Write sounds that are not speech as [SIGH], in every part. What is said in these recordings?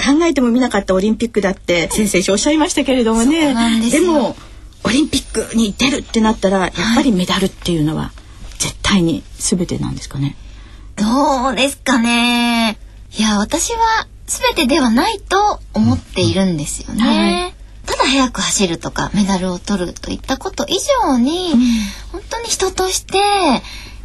考えてもみなかったオリンピックだって先生おっしゃいましたけれどもね。でもオリンピックに出るってなったらやっぱりメダルっていうのは絶対に全てなんですかね？どうですかね。いや、私は全てではないと思っているんですよね。はいただ速く走るとかメダルを取るといったこと以上に、本当に人として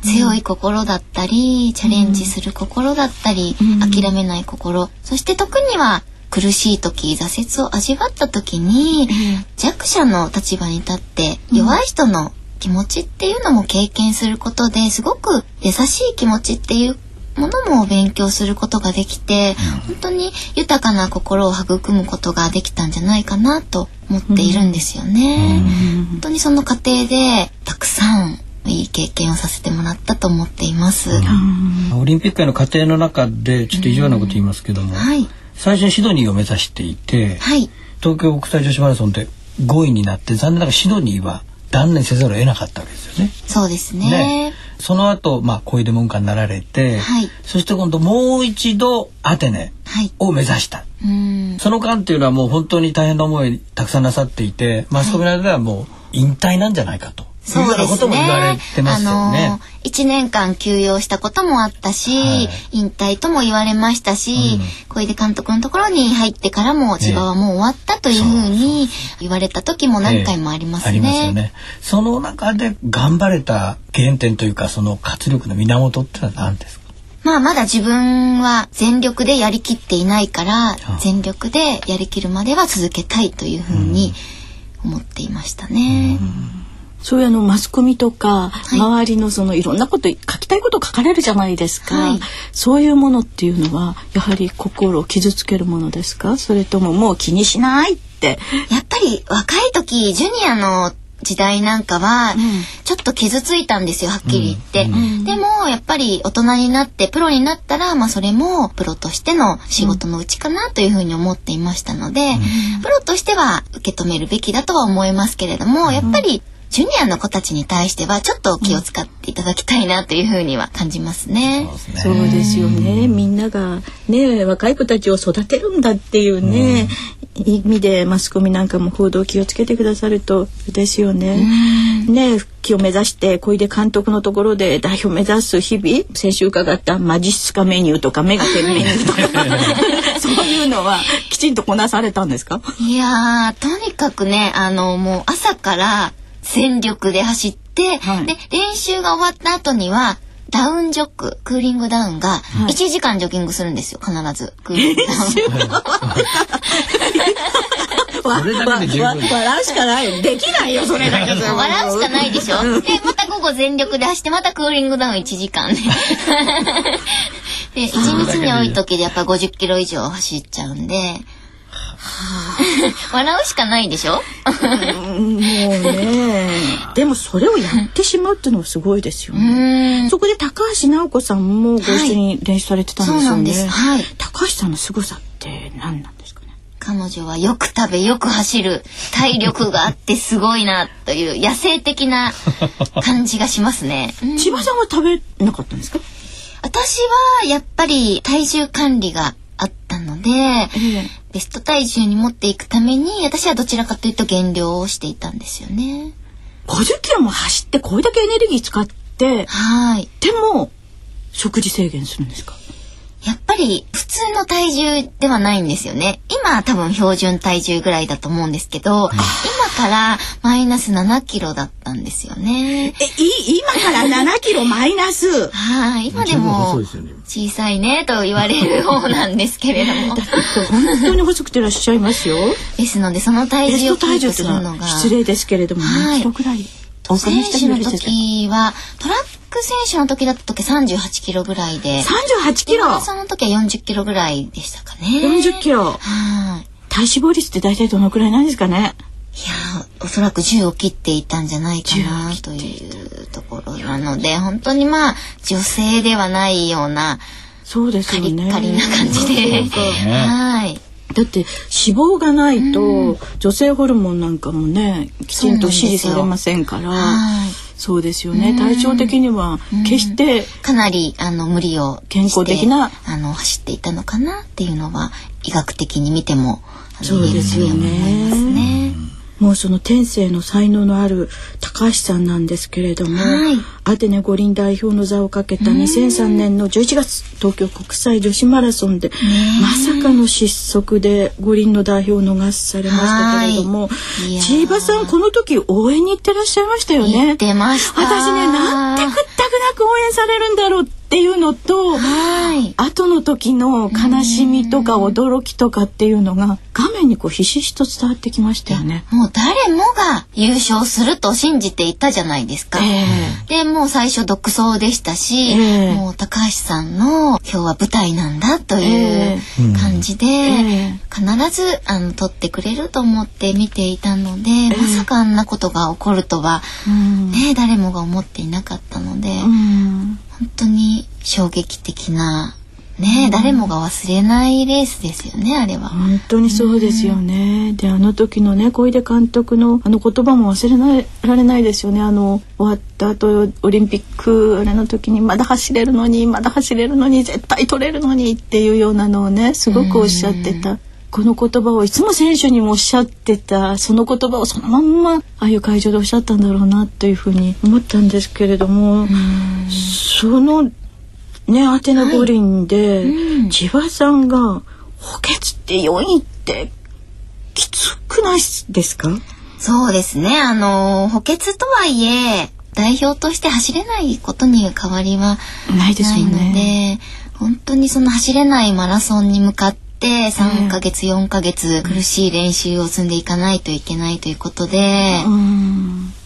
強い心だったり、チャレンジする心だったり、うん。諦めない心、そして特には苦しい時挫折を味わった時に、弱者の立場に立って弱い人の気持ちっていうのも経験することですごく優しい気持ちっていうものも勉強することができて、本当に豊かな心を育むことができたんじゃないかなと思っているんですよね。本当にその過程でたくさんいい経験をさせてもらったと思っています。オリンピックへの過程の中でちょっと意地悪なこと言いますけども、はい。最初にシドニーを目指していて、はい。東京国際女子マラソンで5位になって残念ながらシドニーは断念せざるを得なかったわけですよね。そうですね。ねその後、まあ、小出門下になられて、はいそして今度もう一度アテネはい。を目指した。うん。その間っていうのはもう本当に大変な思いたくさんなさっていてマスコミの間ではもう引退なんじゃないかというようなことも言われてますよね。あの1年間休養したこともあったし、はい引退とも言われましたし、うん小出監督のところに入ってからも千葉はもう終わったというふうに言われた時も何回もありますええありますよね。ね。その中で頑張れた原点というかその活力の源ってのは何ですか？まあまだ自分は全力でやりきっていないから、全力でやりきるまでは続けたいというふうに思っていましたね。そういうあのマスコミとか、い。周りのそのいろんなこと書きたいこと書かれるじゃないですか、はい。そういうものっていうのはやはり心を傷つけるものですか？それとももう気にしないって。やっぱり若い時ジュニアの時代なんかはちょっと傷ついたんですよはっきり言って、でもやっぱり大人になってプロになったらまあそれもプロとしての仕事のうちかなというふうに思っていましたので、プロとしては受け止めるべきだとは思いますけれどもやっぱりジュニアの子たちに対してはちょっと気を使っていただきたいなというふうには感じますね。そうですよね。みんながね若い子たちを育てるんだっていうね、意味でマスコミなんかも報道気をつけてくださるとですよね。ね復帰を目指して小出監督のところで代表目指す日々先週伺ったマジスカメニューとかメガテンメニューとか。[LAUGHS] そういうのはきちんとこなされたんですか？いやー、とにかくね、あの、もう朝から全力で走って、はい。で、練習が終わった後には、ダウンジョック、クーリングダウンが1時間ジョギングするんですよ、必ず。クーリングダウン。笑うしかない。できないよそれだけ。で [LAUGHS] 笑うしかないでしょ。で、また午後全力で走って、またクーリングダウン1時間。[LAUGHS] で。で、1日に多い時でやっぱ50キロ以上走っちゃうんで、[LAUGHS] 笑うしかないでしょ？もうね [LAUGHS] でもそれをやってしまうっていうのはすごいですようね。そこで高橋直子さんもご一緒に練習されてたんですよね。そうなんですはい高橋さんの凄さって何なんですかね？彼女はよく食べよく走る体力があってすごいなという野生的な感じがしますね。うん千葉さんは食べなかったんですか？私はやっぱり体重管理があったので、ベスト体重に持っていくために私はどちらかというと減量をしていたんですよね。50キロも走ってこれだけエネルギー使ってはい。でも食事制限するんですか？いやっぱり普通の体重ではないんですよね。今多分標準体重ぐらいだと思うんですけど、今からマイナス7キロだったんですよね。え、い今から7キロマイナス？はい、今でも小さいねと言われる方なんですけれども。本当に細くてらっしゃいますよ。ですのでその体重を体重するのが失礼ですけれども、何キロぐらい？選手の時はトラック選手の時だった時38キロぐらいで。38キロ？その時は40キロぐらいでしたかね。40キロ？はい。体脂肪率って大体どのくらいなんですかね？いやおそらく10を切っていたんじゃないかなというところなので本当にまあ女性ではないようなそうですよね。カリカリな感じで、はいだって脂肪がないと、女性ホルモンなんかもねきちんと支持されませんからそうですよね。体調的には決してかなりあの無理を健康的なあの走っていたのかなっていうのは医学的に見てもそうですよね。もうその天性の才能のある高橋さんなんですけれども、はい、アテネ五輪代表の座をかけた2003年の11月東京国際女子マラソンでまさかの失速で五輪の代表を逃されましたけれども千葉さんこの時応援に行ってらっしゃいましたよね。私ねなんてくったくなく応援されるんだろうっていうのと、はい、後の時の悲しみとか驚きとかっていうのが画面にこうひしひしと伝わってきましたよね。もう誰もが優勝すると信じていたじゃないですか。えー、でもう最初独走でしたし、えー、もう高橋さんの今日は舞台なんだという感じで、えー、必ずあの撮ってくれると思って見ていたので、まさかあんなことが起こるとは、ね誰もが思っていなかったので。本当に衝撃的なね、うん、誰もが忘れないレースですよねあれは。本当にそうですよね、うん、であの時のね小出監督のあの言葉も忘れないられないですよね。あの終わった後オリンピックあれの時にまだ走れるのにまだ走れるのに絶対取れるのにっていうようなのをねすごくおっしゃってた、うんこの言葉をいつも選手にもおっしゃってたその言葉をそのまんまああいう会場でおっしゃったんだろうなというふうに思ったんですけれどもそのねアテナ五輪で、はい、千葉さんが補欠って4位ってきつくないですか？そうですね。あの補欠とはいえ代表として走れないことに変わりはないので、ね、本当にその走れないマラソンに向かってって3ヶ月4ヶ月苦しい練習を積んでいかないといけないということで、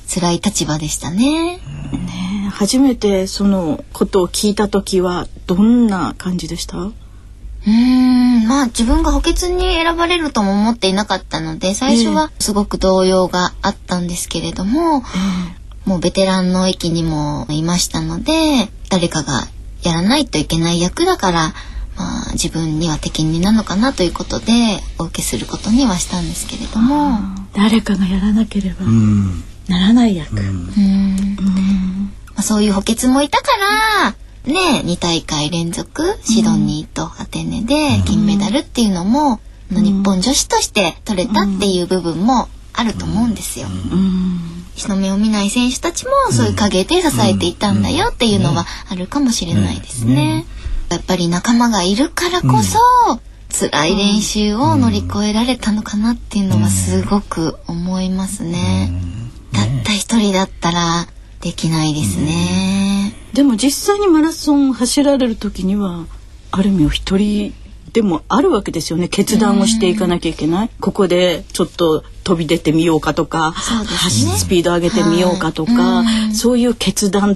辛い立場でしたね。ね初めてそのことを聞いた時はどんな感じでした？うんまあ自分が補欠に選ばれるとも思っていなかったので最初はすごく動揺があったんですけれども、えー、もうベテランの域にもいましたので誰かがやらないといけない役だからまあ、自分には適任なのかなということでお受けすることにはしたんですけれども。誰かがやらなければならない役、まあ、そういう補欠もいたからね2大会連続シドニーとアテネで金メダルっていうのも、日本女子として取れたっていう部分もあると思うんですよ。日の目を見ない選手たちもそういう陰で支えていたんだよっていうのはあるかもしれないですね。やっぱり仲間がいるからこそ、うん、辛い練習を乗り越えられたのかなっていうのはすごく思いますね。たった一人だったらできないですね。でも実際にマラソン走られる時にはある意味お一人でもあるわけですよね。決断をしていかなきゃいけない、ここでちょっと飛び出てみようかとか、ね、スピード上げてみようかとか、そういう決断っ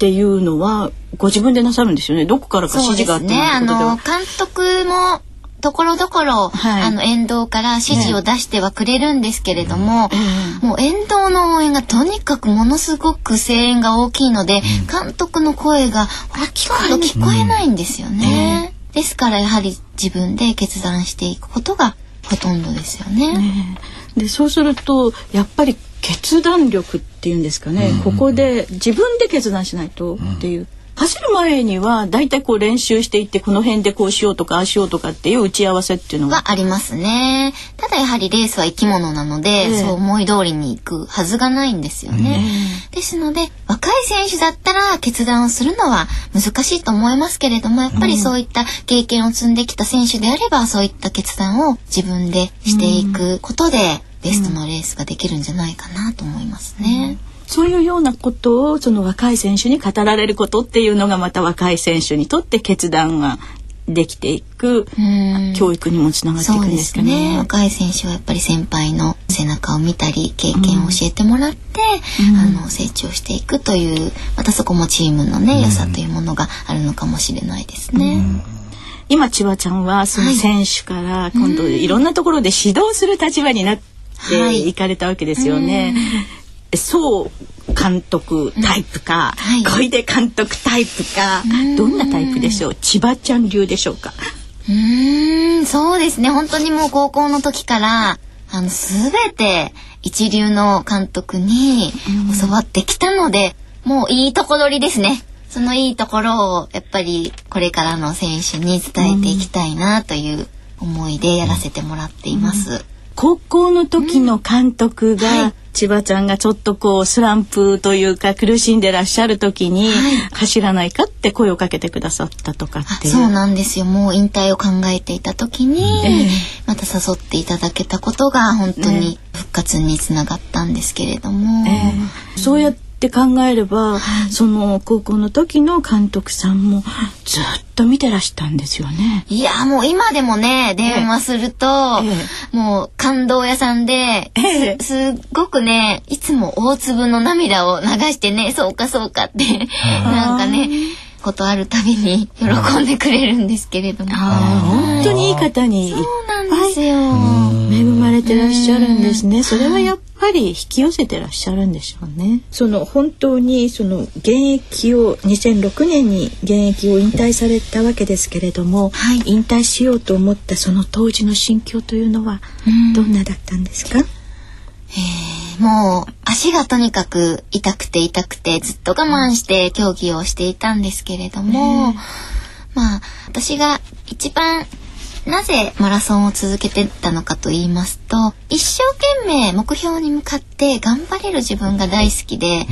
ていうのはご自分でなさるんですよね。どこからか指示があってね。あの監督もところどころ、はい、あの沿道から指示を出してはくれるんですけれども、ねもう沿道の応援がとにかくものすごく声援が大きいので、うん、監督の声がほとんど聞こえないんですよね。うん、ですからやはり自分で決断していくことがほとんどですよね。ねでそうするとやっぱり決断力っていうんですかね、うん、ここで自分で決断しないとっていう。走る前にはだいたいこう練習していってこの辺でこうしようとかああしようとかっていう打ち合わせっていうのはありますね。ただやはりレースは生き物なので、ええ。そう思い通りにいくはずがないんですよね。ですので若い選手だったら決断をするのは難しいと思いますけれどもやっぱりそういった経験を積んできた選手であればそういった決断を自分でしていくことでベストのレースができるんじゃないかなと思いますね。そういうようなことをその若い選手に語られることっていうのがまた若い選手にとって決断ができていくうん。教育にもつながっていくんでですかすね。ね。若い選手はやっぱり先輩の背中を見たり経験を教えてもらって、うん。あの成長していくというまたそこもチームのね、良さというものがあるのかもしれないですね。今千葉ちゃんはその選手から今度いろんなところで指導する立場になっていかれたわけですよね。そう監督タイプか、はい小出監督タイプか、どんなタイプでしょう？千葉ちゃん流でしょうか？うーん、そうですね。本当にもう高校の時から、あの、すべて一流の監督に教わってきたので、もういいとこ取りですね。そのいいところを、やっぱりこれからの選手に伝えていきたいなという思いでやらせてもらっています。高校の時の監督が、はい千葉ちゃんがちょっとこうスランプというか苦しんでらっしゃる時に、はい走らないかって声をかけてくださったとかあって。そうなんですよ。もう引退を考えていた時に、ええまた誘っていただけたことが本当に復活につながったんですけれども。ええそうやって考えれば、その高校の時の監督さんもずっと見てらしたんですよね。いやもう今でもね電話すると、えもう感動屋さんで、ええすっごくねいつも大粒の涙を流してねそうかそうかってなんかねことあるたびに喜んでくれるんですけれども。本当にいい方にそうなんですよ。恵まれてらっしゃるんですね。それはやっぱり引き寄せてらっしゃるんでしょうね。その本当にその現役を2006年に現役を引退されたわけですけれども、はい引退しようと思ったその当時の心境というのはどんなだったんですか？もう足がとにかく痛くて痛くてずっと我慢して競技をしていたんですけれども、まあ私が一番なぜマラソンを続けてたのかと言いますと一生懸命目標に向かって頑張れる自分が大好きで、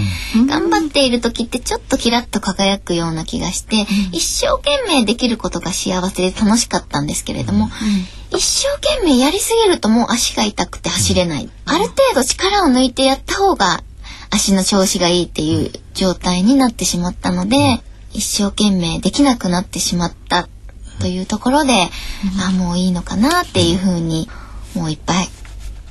頑張っている時ってちょっとキラッと輝くような気がして、一生懸命できることが幸せで楽しかったんですけれども、一生懸命やりすぎるともう足が痛くて走れない。ある程度力を抜いてやった方が足の調子がいいっていう状態になってしまったので、一生懸命できなくなってしまったというところで、あもういいのかなっていうふうにもういっぱい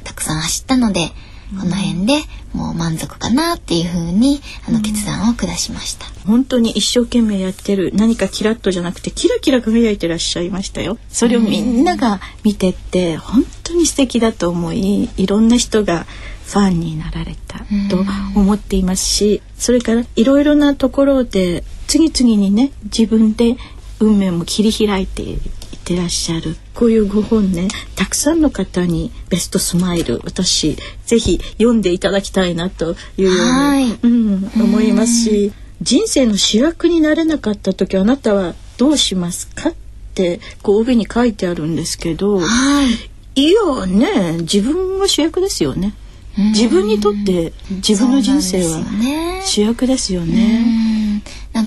たくさん走ったので、この辺でもう満足かなっていうふうにあの決断を下しました。本当に一生懸命やってる何かキラッとじゃなくてキラキラ輝いてらっしゃいましたよ。それをみんなが見てって本当に素敵だと思いいろんな人がファンになられたと思っていますしそれからいろいろなところで次々にね自分で運命も切り開いていってらっしゃる。こういうご本ねたくさんの方にベストスマイル私ぜひ読んでいただきたいなというように、はい。うん、思いますし人生の主役になれなかった時あなたはどうしますか？ってこう帯に書いてあるんですけどはい。いやね自分が主役ですよね。自分にとって自分の人生は主役ですようね。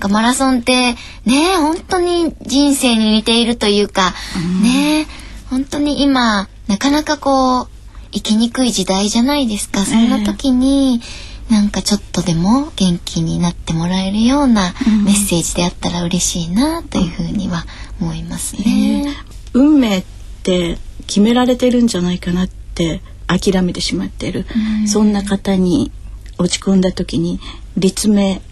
かマラソンってね本当に人生に似ているというか、ね本当に今なかなかこう生きにくい時代じゃないですか。そんな時に、なんかちょっとでも元気になってもらえるようなメッセージであったら嬉しいなというふうには思いますね。運命って決められてるんじゃないかなって諦めてしまってる、そんな方に落ち込んだ時に立命うん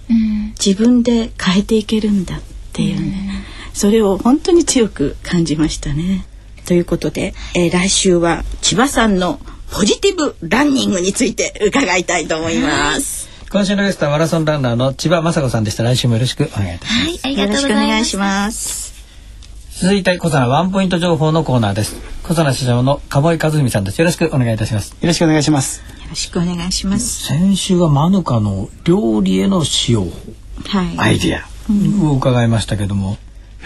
自分で変えていけるんだっていうね、それを本当に強く感じましたね。ということで、えー来週は千葉さんのポジティブランニングについて伺いたいと思います。今週のゲストはマラソンランナーの千葉雅子さんでした来週もよろしくお願いいたしますはい、ありがとうよろしくおございます願いし。ます。続いて小佐ワンポイント情報のコーナーです。小佐市長の鴨井和文さんです。よろしくお願いいたします。よろしくお願いします。よろしくお願いします。先週はマヌカの料理への使用。法はい。アイディア。を伺いましたけども、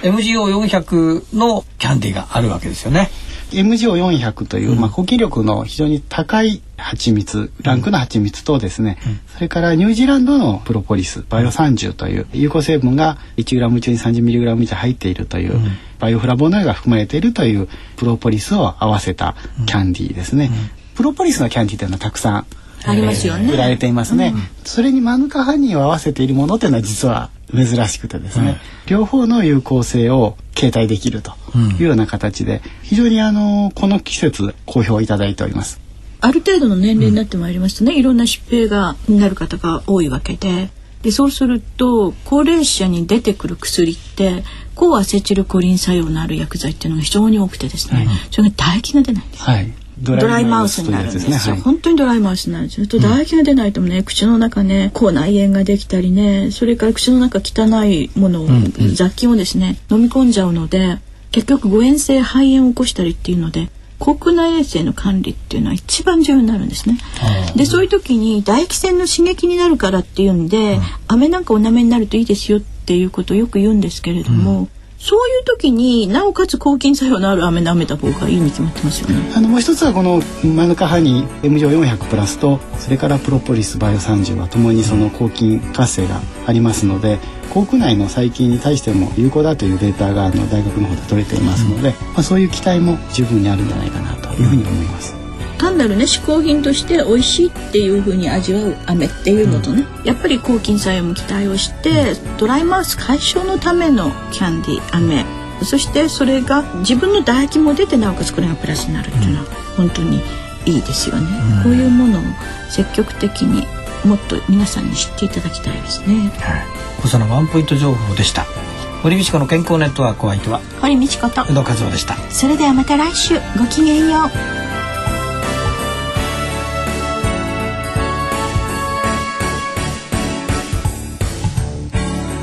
MGO400 のキャンディーがあるわけですよね MGO400 という、うん、まあ、呼吸力の非常に高い蜂蜜ランクの蜂蜜とですね、うん、それからニュージーランドのプロポリスバイオ30という有効成分が 1g 中に 30mg 以上入っているという、うん、バイオフラボノイドが含まれているというプロポリスを合わせたキャンディーですね。プロポリスのキャンディーというのはたくさんありますよね。売られていますね。それにマヌカハニーを合わせているものというのは実は珍しくてですね、両方の有効性を携帯できるというような形で、非常にあのこの季節好評いただいております。ある程度の年齢になってまいりますとね、いろんな疾病がなる方が多いわけで。でそうすると高齢者に出てくる薬って抗アセチルコリン作用のある薬剤っていうのが非常に多くてですね、それが唾液が出ないんです。はいドライマウスになるんですよ、ねはい、本当にドライマウスになるんですよ。と唾液が出ないとね、うん、口の中ね口内炎ができたりねそれから口の中汚いものを、うん。うん、雑菌をですね飲み込んじゃうので結局誤嚥性肺炎を起こしたりっていうので国内衛生の管理っていうのは一番重要になるんですね。でそういう時に唾液腺の刺激になるからっていうんで、うん、飴なんかお舐めになるといいですよっていうことをよく言うんですけれども、うんそういう時になおかつ抗菌作用のある飴舐めた方がいいに決まってますよね。あのもう一つはこのマヌカハニー M 乗400プラスとそれからプロポリスバイオ30はともにその抗菌活性がありますので口腔内の細菌に対しても有効だというデータがあの大学の方で取れていますので、うん、まあ、そういう期待も十分にあるんじゃないかなというふうに思います。単なるね嗜好品として美味しいっていう風に味わう飴っていうのとね、うん、やっぱり抗菌作用も期待をして、ドライマウス解消のためのキャンディー飴そしてそれが自分の唾液も出てなおかつこれがプラスになるっていうのは本当にいいですよね、うん、こういうものを積極的にもっと皆さんに知っていただきたいですね。はい、小佐のワンポイント情報でした。堀道子の健康ネットワークお相手は堀道子と宇野和夫でした。それではまた来週ごきげんよう。